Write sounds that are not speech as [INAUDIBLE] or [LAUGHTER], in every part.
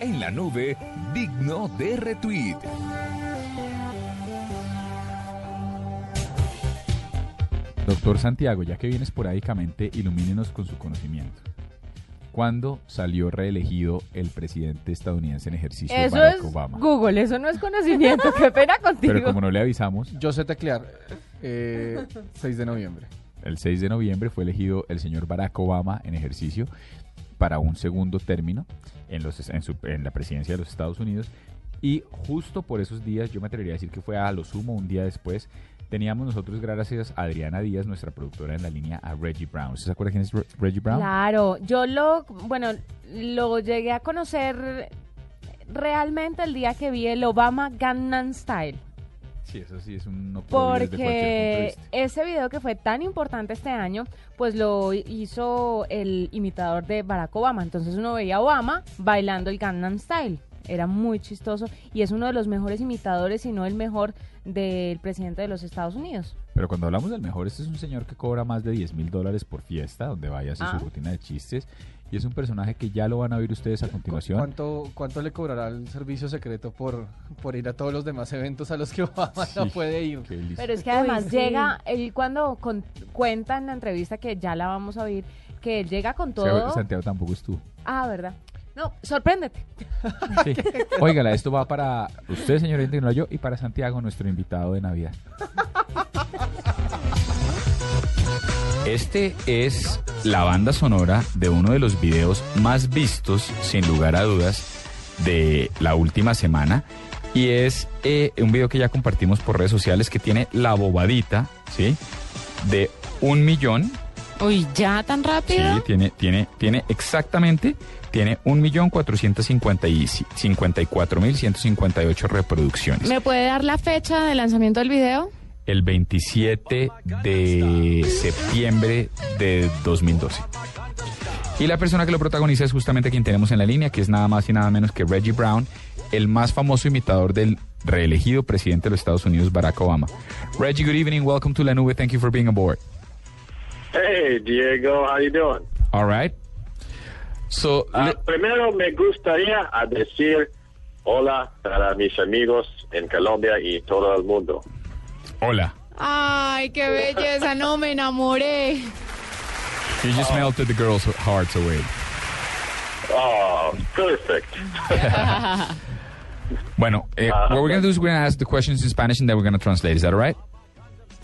En la nube, digno de retweet. Doctor Santiago, ya que viene esporádicamente, ilumínenos con su conocimiento. ¿Cuándo salió reelegido el presidente estadounidense en ejercicio Eso Barack es Obama? Google, eso no es conocimiento. Qué pena [LAUGHS] contigo. Pero como no le avisamos, Yo sé teclear. Eh, 6 de noviembre. el 6 de noviembre fue elegido el señor Barack Obama en ejercicio para un segundo término en, en, su- la presidencia de los Estados Unidos. Y justo por esos días, yo me atrevería a decir que fue a lo sumo un día después, teníamos nosotros, gracias a Adriana Díaz, nuestra productora en la línea, a Reggie Brown. ¿Usted se acuerda quién es Re- Reggie Brown? Claro, yo lo, bueno, lo llegué a conocer realmente el día que vi el Obama Gangnam Style. Sí, eso sí es un de Porque ese video que fue tan importante este año, pues lo hizo el imitador de Barack Obama. Entonces uno veía a Obama bailando el Gangnam Style. Era muy chistoso y es uno de los mejores imitadores, si no el mejor, del presidente de los Estados Unidos. Pero cuando hablamos del mejor, este es un señor que cobra más de 10 mil dólares por fiesta, donde vaya a hacer Ah. su rutina de chistes. Y es un personaje que ya lo van a ver ustedes a continuación. ¿Cuánto, ¿Cuánto le cobrará el servicio secreto por, por ir a todos los demás eventos a los que [LAUGHS] Obama no puede ir? Pero es que además Uy, sí. llega, él cuando con- cuenta en la entrevista que ya la vamos a oír, que él llega con todo. Santiago tampoco estuvo. Ah, ¿verdad? No, sorpréndete. Sí. Óigala, esto va para usted, señor no yo, y para Santiago, nuestro invitado de Navidad. [LAUGHS] Este es la banda sonora de uno de los videos más vistos, sin lugar a dudas, de la última semana. Y es eh, un video que ya compartimos por redes sociales que tiene la bobadita, ¿sí? De un millón Uy, ¿ya tan rápido? Sí, tiene, tiene, tiene exactamente, tiene 1.454.158 reproducciones. ¿Me puede dar la fecha de lanzamiento del video? El 27 de septiembre de 2012. Y la persona que lo protagoniza es justamente quien tenemos en la línea, que es nada más y nada menos que Reggie Brown, el más famoso imitador del reelegido presidente de los Estados Unidos, Barack Obama. Reggie, good evening. Welcome to La Nube. Thank you for being aboard. Hey, Diego, how you doing? All right. So, Ah, primero me gustaría a decir hola para mis amigos en Colombia y todo el mundo. Hola. Ay, qué belleza, no me enamoré. You just melted the girls' hearts away. Oh, perfect. [LAUGHS] Bueno, eh, Ah, what we're going to do is we're going to ask the questions in Spanish and then we're going to translate. Is that all right?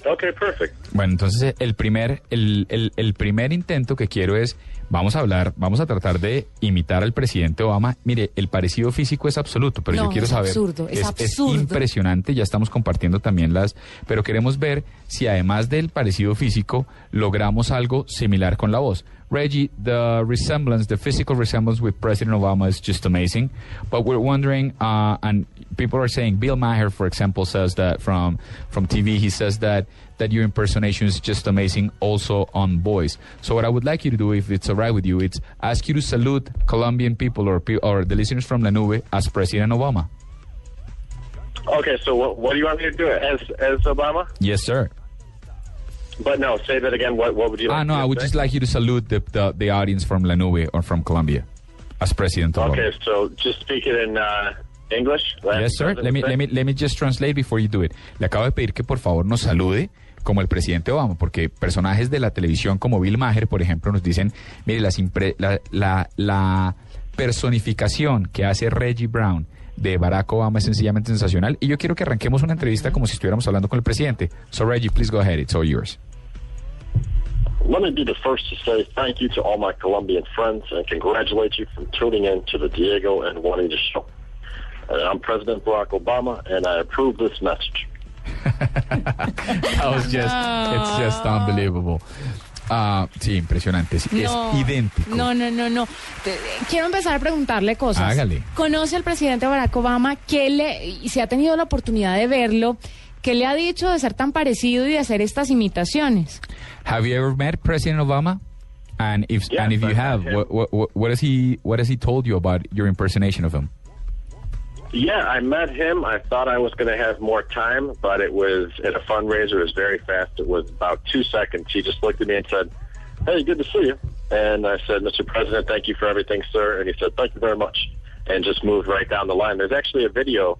Okay, perfect. Bueno, entonces el primer, el, el- el primer intento que quiero es, vamos a hablar, vamos a tratar de imitar al presidente Obama. Mire, el parecido físico es absoluto, pero No, yo quiero es saber, absurdo, es absurdo. impresionante, ya estamos compartiendo también las, pero queremos ver si además del parecido físico logramos algo similar con la voz. Reggie, the resemblance, the physical resemblance with President Obama is just amazing. But we're wondering, uh, and people are saying, Bill Maher, for example, says that from from TV, he says that that your impersonation is just amazing, also on voice. So what I would like you to do, if it's all right with you, it's ask you to salute Colombian people or or the listeners from La Nube as President Obama. Okay, so what, what do you want me to do? As as Obama? Yes, sir. But no, say that again. What what would you? Like Ah, no, I would say? just like you to salute the, the the audience from La Nube or from Colombia as President Obama. Okay, so just speak it in uh, English. Yes, sir. Let me, let me, let me just translate before you do it. Le acabo de pedir que por favor nos salude como el presidente Obama, porque personajes de la televisión como Bill Maher, por ejemplo, nos dicen, mire, las impre- la, la, la personificación que hace Reggie Brown de Barack Obama es sencillamente sensacional. Y yo quiero que arranquemos una entrevista como si estuviéramos hablando con el presidente. So Reggie, please go ahead. It's all yours. Let me be the first to say thank you to all my Colombian friends and congratulate you for tuning in to the Diego and Juanita show. Uh, I'm President Barack Obama, and I approve this message. That was just, it's just unbelievable. Ah, sí, impresionante. Es, es No, idéntico. No, no, no, no. Quiero empezar a preguntarle cosas. Hágale. ¿Conoce al presidente Barack Obama? ¿Qué le, y si ha tenido la oportunidad de verlo, qué le ha dicho de ser tan parecido y de hacer estas imitaciones? Have you ever met President Obama? And if Yes, and if you have, what has he what has he told you about your impersonation of him? Yeah, I met him. I thought I was going to have more time, but it was at a fundraiser. It was very fast. It was about two seconds. He just looked at me and said, "Hey, good to see you." And I said, "Mr. President, thank you for everything, sir." And he said, "Thank you very much." and just moved right down the line. There's actually a video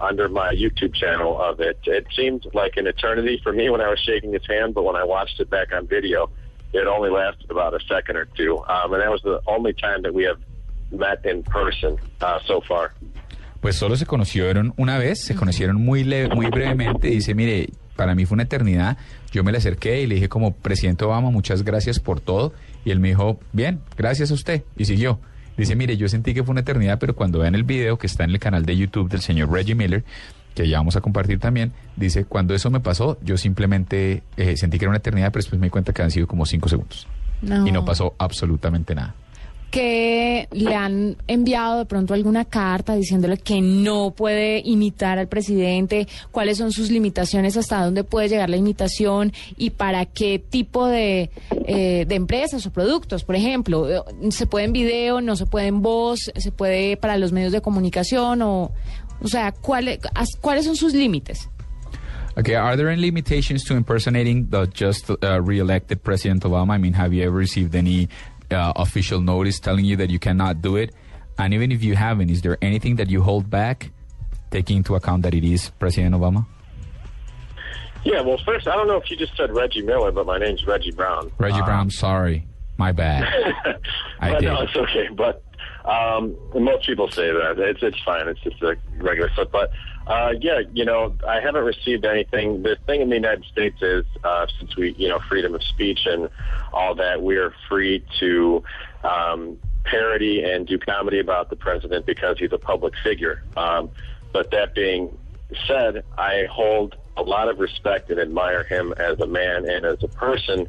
under my YouTube channel of it. It seemed like an eternity for me when I was shaking his hand, but when I watched it back on video, it only lasted about a second or two. Um, and that was the only time that we have met in person uh, so far. Pues solo se conocieron una vez, se conocieron muy leve, muy brevemente. Dice, mire, para mí fue una eternidad. Yo me le acerqué y le dije como, presidente Obama, muchas gracias por todo. Y él me dijo, bien, gracias a usted. Y siguió. Dice, mire, yo sentí que fue una eternidad, pero cuando vean el video que está en el canal de YouTube del señor Reggie Miller, que ya vamos a compartir también, dice, cuando eso me pasó, yo simplemente eh, sentí que era una eternidad, pero después me di cuenta que han sido como cinco segundos. No. Y no pasó absolutamente nada. Que le han enviado de pronto alguna carta diciéndole que no puede imitar al presidente, cuáles son sus limitaciones, hasta dónde puede llegar la imitación y para qué tipo de, eh, de empresas o productos, por ejemplo, eh, se puede en video, no se puede en voz, se puede para los medios de comunicación o, o sea, ¿cuáles, cuáles son sus límites? Okay, are there any limitations to impersonating the just uh, re-elected President Obama? I mean, have you ever received any uh, official notice telling you that you cannot do it? And even if you haven't, is there anything that you hold back, taking into account that it is President Obama? Yeah, well, first, I don't know if you just said Reggie Miller, but my name's Reggie Brown. Reggie Um, Brown, sorry, my bad. [LAUGHS] I but did. no, it's okay. But um, most people say that it's it's fine. It's just a regular stuff. But uh, yeah, you know, I haven't received anything. The thing in the United States is uh, since we, you know, freedom of speech and all that, we are free to um, parody and do comedy about the president because he's a public figure. Um, but that being said, I hold a lot of respect and admire him as a man and as a person,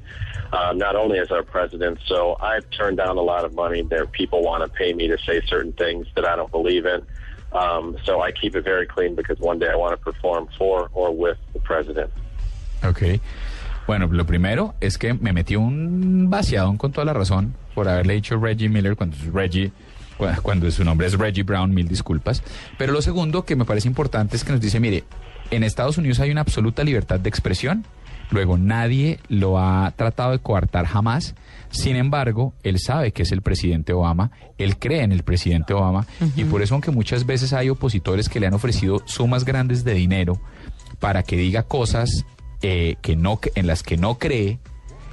um, not only as our president. So I've turned down a lot of money. There, people want to pay me to say certain things that I don't believe in. Um, so I keep it very clean because one day I want to perform for or with the president. Ok. Bueno, lo primero es que me metió un vaciadón con toda la razón por haberle dicho Reggie Miller cuando es Reggie, cuando su nombre es Reggie Brown, mil disculpas. Pero lo segundo que me parece importante es que nos dice, mire, en Estados Unidos hay una absoluta libertad de expresión, luego nadie lo ha tratado de coartar jamás. Sin embargo, él sabe que es el presidente Obama, él cree en el presidente Obama. Y por eso aunque muchas veces hay opositores que le han ofrecido sumas grandes de dinero para que diga cosas eh, que no en las que no cree,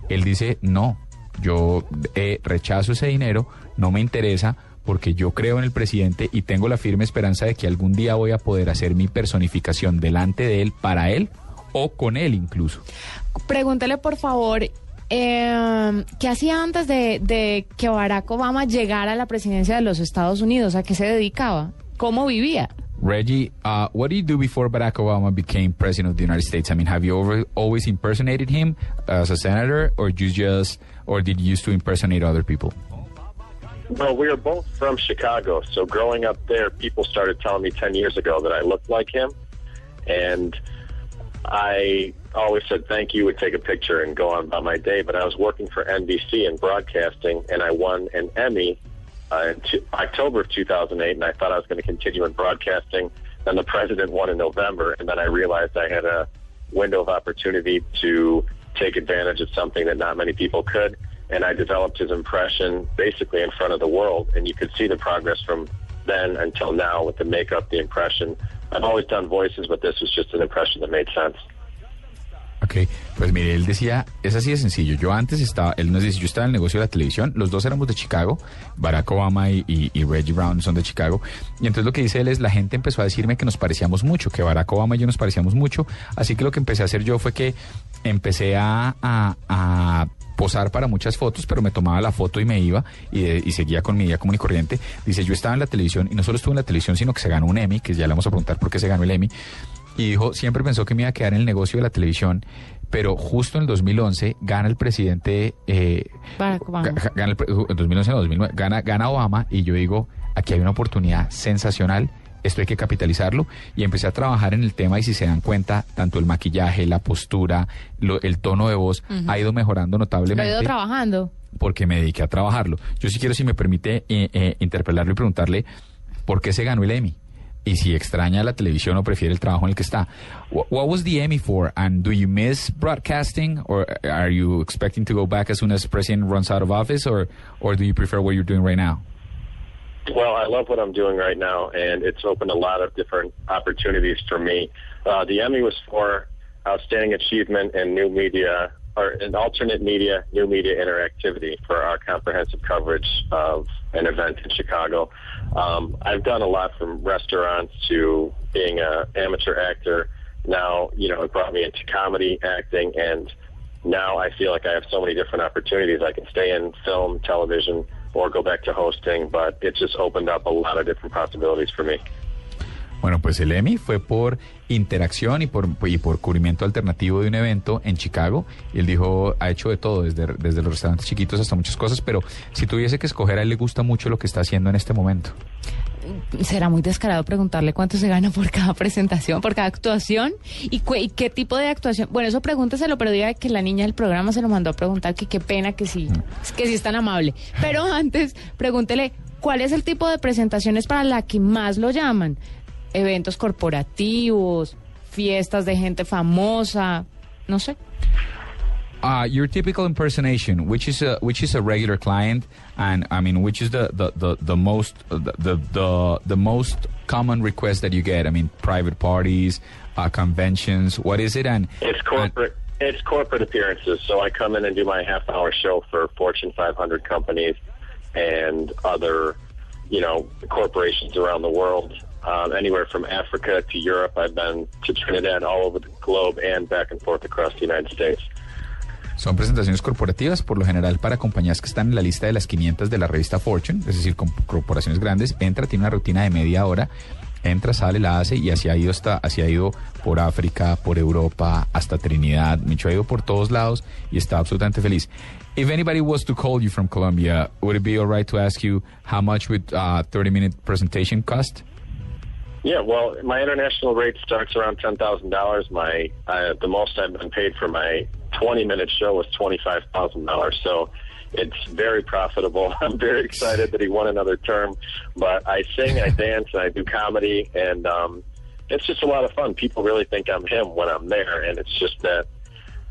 él dice no, yo eh, rechazo ese dinero, no me interesa porque yo creo en el presidente y tengo la firme esperanza de que algún día voy a poder hacer mi personificación delante de él, para él o con él incluso. Pregúntale, por favor, eh, ¿qué hacía antes de, de que Barack Obama llegara a la presidencia de los Estados Unidos? ¿A qué se dedicaba? ¿Cómo vivía? Reggie, uh, what did you do before Barack Obama became president of the United States? I mean, have you over, always impersonated him as a senator, or you just, or did you used to impersonate other people? Well, we are both from Chicago, so growing up there, people started telling me 10 years ago that I looked like him. And I always said thank you, would take a picture and go on about my day. But I was working for NBC in broadcasting, and I won an Emmy uh, in t- October of 2008, and I thought I was going to continue in broadcasting. Then the president won in November, and then I realized I had a window of opportunity to take advantage of something that not many people could. And I developed his impression basically in front of the world, and you could see the progress from then until now with the makeup, the impression. I've always done voices, but this was just an impression that made sense. Ok, pues mire, él decía, es así de sencillo. Yo antes estaba, él nos dice, yo estaba en el negocio de la televisión, los dos éramos de Chicago, Barack Obama y, y- Reggie Brown son de Chicago. Y entonces lo que dice él es, la gente empezó a decirme que nos parecíamos mucho, que Barack Obama y yo nos parecíamos mucho. Así que lo que empecé a hacer yo fue que empecé a, posar para muchas fotos, pero me tomaba la foto y me iba y, de- y seguía con mi vida común y corriente. Dice, yo estaba en la televisión y no solo estuve en la televisión, sino que se ganó un Emmy, que ya le vamos a preguntar por qué se ganó el Emmy. Y dijo, siempre pensó que me iba a quedar en el negocio de la televisión, pero justo en el 2011 gana el presidente, eh, Barack Obama. ga- gana el en 2011 no, 2009, gana, gana Obama y yo digo, aquí hay una oportunidad sensacional, esto hay que capitalizarlo y empecé a trabajar en el tema y si se dan cuenta, tanto el maquillaje, la postura, lo- el tono de voz ha ido mejorando Lo notablemente he ido trabajando. porque me dediqué a trabajarlo. Yo sí quiero, si me permite, eh, eh, interpelarlo y preguntarle por qué se ganó el Emmy y si extraña la televisión o prefiere el trabajo en el que está. What, what was the Emmy for? And do you miss broadcasting, or are you expecting to go back as soon as president runs out of office, or or do you prefer what you're doing right now? Well, I love what I'm doing right now, and it's opened a lot of different opportunities for me. Uh, the Emmy was for outstanding achievement in new media or in alternate media, new media interactivity for our comprehensive coverage of an event in Chicago. Um, I've done a lot from restaurants to being an amateur actor. Now, you know, it brought me into comedy, acting, and now I feel like I have so many different opportunities. I can stay in film, television, or go back to hosting, but it just opened up a lot of different possibilities for me. Bueno, pues el Emmy fue por interacción y por, y por cubrimiento alternativo de un evento en Chicago. Y él dijo, ha hecho de todo, desde, desde los restaurantes chiquitos hasta muchas cosas, pero si tuviese que escoger, a él le gusta mucho lo que está haciendo en este momento. será muy descarado preguntarle cuánto se gana por cada presentación, por cada actuación y, cu- y qué tipo de actuación. Bueno, eso pregúnteselo, pero diga que la niña del programa se lo mandó a preguntar, que qué pena que sí, que sí es tan amable. Pero antes, pregúntele cuál es el tipo de presentaciones para la que más lo llaman. Eventos corporativos, fiestas de gente famosa, no sé. Uh, your typical impersonation, which is a which is a regular client, and I mean, which is the the the, the most the, the the the most common request that you get? I mean, private parties, uh, conventions. What is it? And It's corporate. It's corporate appearances. So I come in and do my half hour show for Fortune 500 companies and other, you know, corporations around the world. Um, anywhere from Africa to Europe. I've been to Trinidad, all over the globe, and back and forth across the United States. Son presentaciones corporativas, por lo general para compañías que están en la lista de las 500 de la revista Fortune, es decir, con corporaciones grandes. Entra, tiene una rutina de media hora, entra, sale, la hace y así ha ido hasta, así ha ido por África, por Europa, hasta Trinidad. Micho ha ido por todos lados y está absolutamente feliz. If anybody was to call you from Colombia, would it be all right to ask you how much would a 30 minute presentation cost? Yeah, well, my international rate starts around ten thousand dollars. My uh, the most I've been paid for my twenty minute show was twenty five thousand dollars. So it's very profitable. [LAUGHS] I'm very excited that he won another term. But I sing, I dance, and I do comedy, and um, it's just a lot of fun. People really think I'm him when I'm there, and it's just that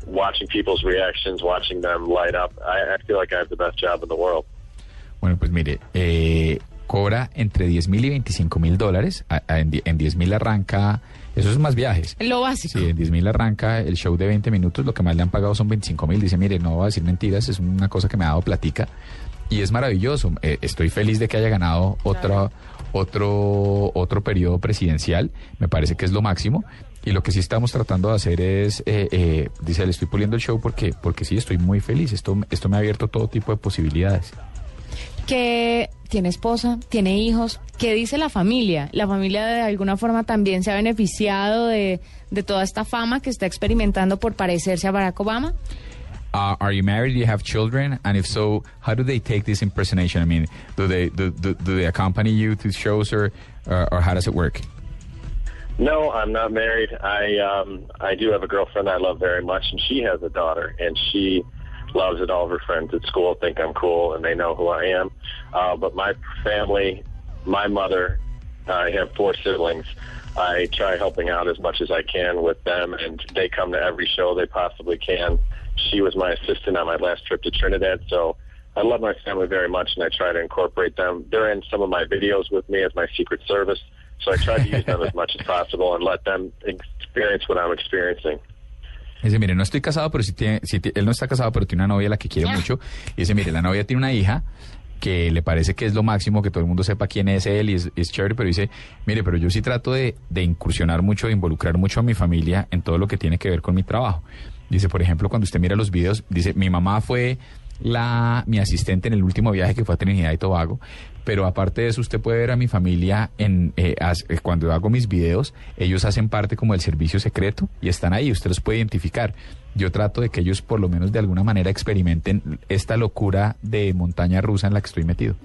watching people's reactions, watching them light up. I, I feel like I have the best job in the world. Bueno, pues mire, eh, cobra entre 10 mil y 25 mil dólares. En, die- en 10 mil arranca, eso es más viajes. Lo básico. Sí, en 10 mil arranca el show de 20 minutos, lo que más le han pagado son 25 mil. Dice, mire, no voy a decir mentiras, es una cosa que me ha dado platica. Y es maravilloso. Eh, estoy feliz de que haya ganado otra, otro, otro periodo presidencial. Me parece que es lo máximo. Y lo que sí estamos tratando de hacer es, eh, eh, dice, le estoy puliendo el show porque, porque sí, estoy muy feliz. Esto, esto me ha abierto todo tipo de posibilidades. que tiene esposa, tiene hijos. ¿Qué dice la familia? La familia de alguna forma también se ha beneficiado de, de toda esta fama que está experimentando por parecerse a Barack Obama. Uh, are you married? Do you have children? And if so, how do they take this impersonation? I mean, do they do, do, do they accompany you to shows or uh, or how does it work? No, I'm not married. I um I do have a girlfriend I love very much and she has a daughter and she loves it all of her friends at school think I'm cool and they know who I am. Uh but my family, my mother, I have four siblings. I try helping out as much as I can with them and they come to every show they possibly can. She was my assistant on my last trip to Trinidad, so I love my family very much and I try to incorporate them. They're in some of my videos with me as my secret service. So I try to use them as [LAUGHS] much as possible and let them experience what I'm experiencing. Dice, mire, no estoy casado, pero sí tiene, sí ti- él no está casado, pero tiene una novia a la que quiere mucho. Y dice, mire, la novia tiene una hija que le parece que es lo máximo, que todo el mundo sepa quién es él y es, es chévere, pero dice, mire, pero yo sí trato de, de incursionar mucho, de involucrar mucho a mi familia en todo lo que tiene que ver con mi trabajo. Dice, por ejemplo, cuando usted mira los videos, dice, mi mamá fue la, mi asistente en el último viaje que fue a Trinidad y Tobago, pero aparte de eso usted puede ver a mi familia en eh, as- eh, cuando hago mis videos, ellos hacen parte como del servicio secreto y están ahí, usted los puede identificar. Yo trato de que ellos por lo menos de alguna manera experimenten esta locura de montaña rusa en la que estoy metido.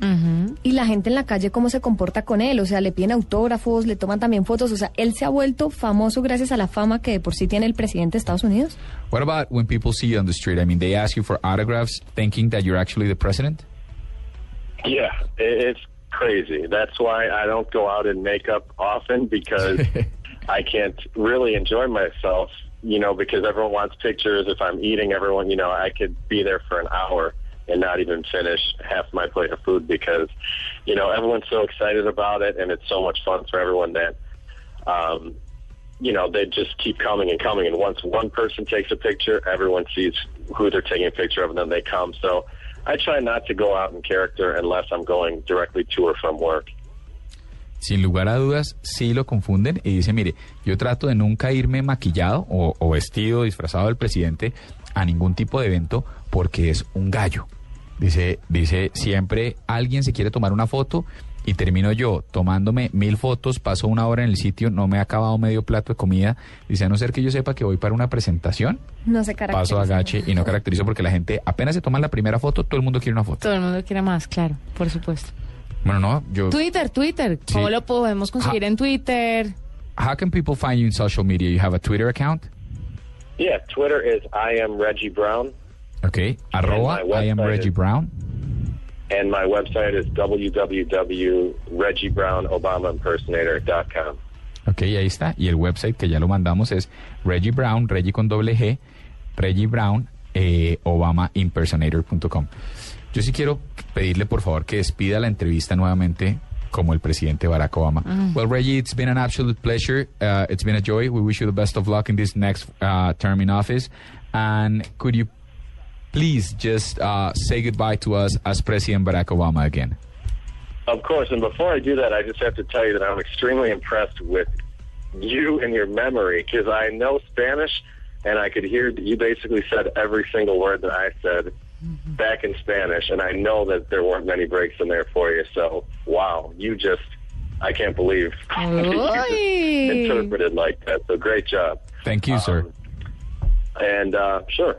Y la gente en la calle, ¿cómo se comporta con él? O sea, le piden autógrafos, le toman también fotos. O sea, él se ha vuelto famoso gracias a la fama que de por sí tiene el presidente de Estados Unidos. What about when people see you on the street? I mean, they ask you for autographs thinking that you're actually the president? Yeah, it, it's crazy. That's why I don't go out in makeup often because [LAUGHS] I can't really enjoy myself, you know, because everyone wants pictures. If I'm eating, everyone, you know, I could be there for an hour and not even finish half my plate of food because, you know, everyone's so excited about it and it's so much fun for everyone that, um, you know, they just keep coming and coming. And once one person takes a picture, everyone sees who they're taking a picture of and then they come. So I try not to go out in character unless I'm going directly to or from work. Sin lugar a dudas, sí lo confunden y dice, mire, yo trato de nunca irme maquillado o, o vestido, disfrazado del presidente a ningún tipo de evento porque es un gallo. Dice, dice, siempre alguien se quiere tomar una foto y termino yo tomándome mil fotos, paso una hora en el sitio, no me he acabado medio plato de comida. Dice, a no ser que yo sepa que voy para una presentación, No se paso agache y no caracterizo porque la gente apenas se toma la primera foto, todo el mundo quiere una foto. Todo el mundo quiere más, claro, por supuesto. Bueno, no, yo... Twitter, Twitter. ¿Cómo lo podemos conseguir Ah. en Twitter? How can people find you in social media? You have a Twitter account? Yeah, Twitter is I am Reggie Brown, Okay. Arroba I am Reggie is- Brown. and my website is www.reggiebrownobamaimpersonator.com. Ok, ahí está. Y el website que ya lo mandamos es Reggie Brown, Reggie con doble G, Reggie Brown, eh, ObamaImpersonator.com. Yo sí quiero pedirle, por favor, que despida la entrevista nuevamente como el presidente Barack Obama. Well, Reggie, it's been an absolute pleasure. Uh, it's been a joy. We wish you the best of luck in this next uh, term in office. And could you please just uh, say goodbye to us as President Barack Obama again? Of course, and before I do that, I just have to tell you that I'm extremely impressed with you and your memory because I know Spanish and I could hear that you basically said every single word that I said back in Spanish, and I know that there weren't many breaks in there for you. So, wow, you just, I can't believe [LAUGHS] you interpreted like that. So, great job. Thank you, sir. And uh, sure.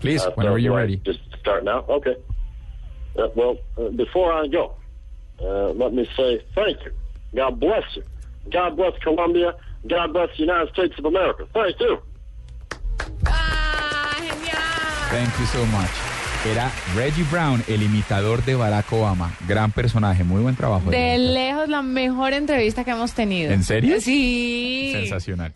Please, Uh, whenever so you're ready. Just start now? Okay. Uh, well, uh, before I go, uh, let me say thank you. God bless you. God bless Colombia. God bless the United States of America. Thank you. Thank you so much. Era Reggie Brown, el imitador de Barack Obama. Gran personaje, muy buen trabajo. De lejos la mejor entrevista que hemos tenido. ¿En serio? Sí. Sensacional.